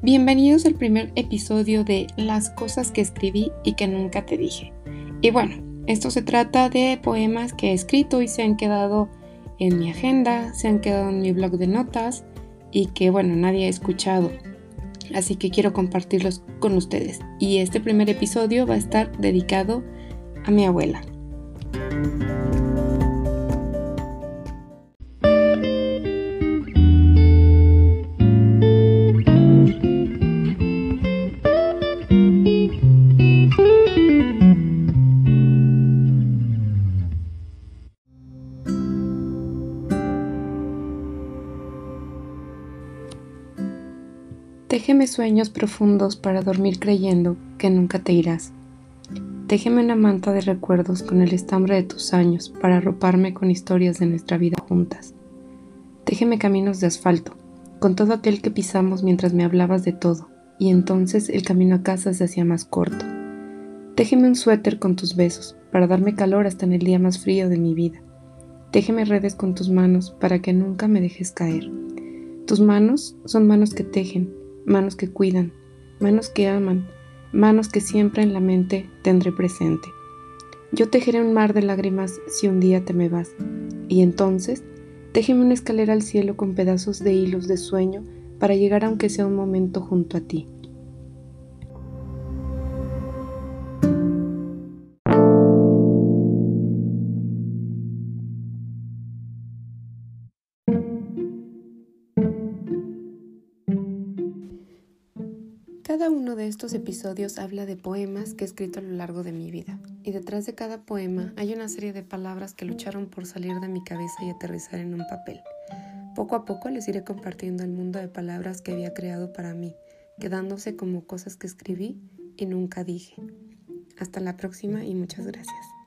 Bienvenidos al primer episodio de Las cosas que escribí y que nunca te dije. Y bueno, esto se trata de poemas que he escrito y se han quedado en mi agenda, se han quedado en mi blog de notas y que bueno, nadie ha escuchado. Así que quiero compartirlos con ustedes. Y este primer episodio va a estar dedicado a mi abuela. Téjeme sueños profundos para dormir creyendo que nunca te irás. Téjeme una manta de recuerdos con el estambre de tus años para arroparme con historias de nuestra vida juntas. Téjeme caminos de asfalto, con todo aquel que pisamos mientras me hablabas de todo, y entonces el camino a casa se hacía más corto. Téjeme un suéter con tus besos, para darme calor hasta en el día más frío de mi vida. Téjeme redes con tus manos para que nunca me dejes caer. Tus manos son manos que tejen, manos que cuidan, manos que aman, manos que siempre en la mente tendré presente. Yo tejeré un mar de lágrimas si un día te me vas, y entonces téjeme una escalera al cielo con pedazos de hilos de sueño para llegar aunque sea un momento junto a ti. Cada uno de estos episodios habla de poemas que he escrito a lo largo de mi vida, y detrás de cada poema hay una serie de palabras que lucharon por salir de mi cabeza y aterrizar en un papel. Poco a poco les iré compartiendo el mundo de palabras que había creado para mí, quedándose como cosas que escribí y nunca dije. Hasta la próxima y muchas gracias.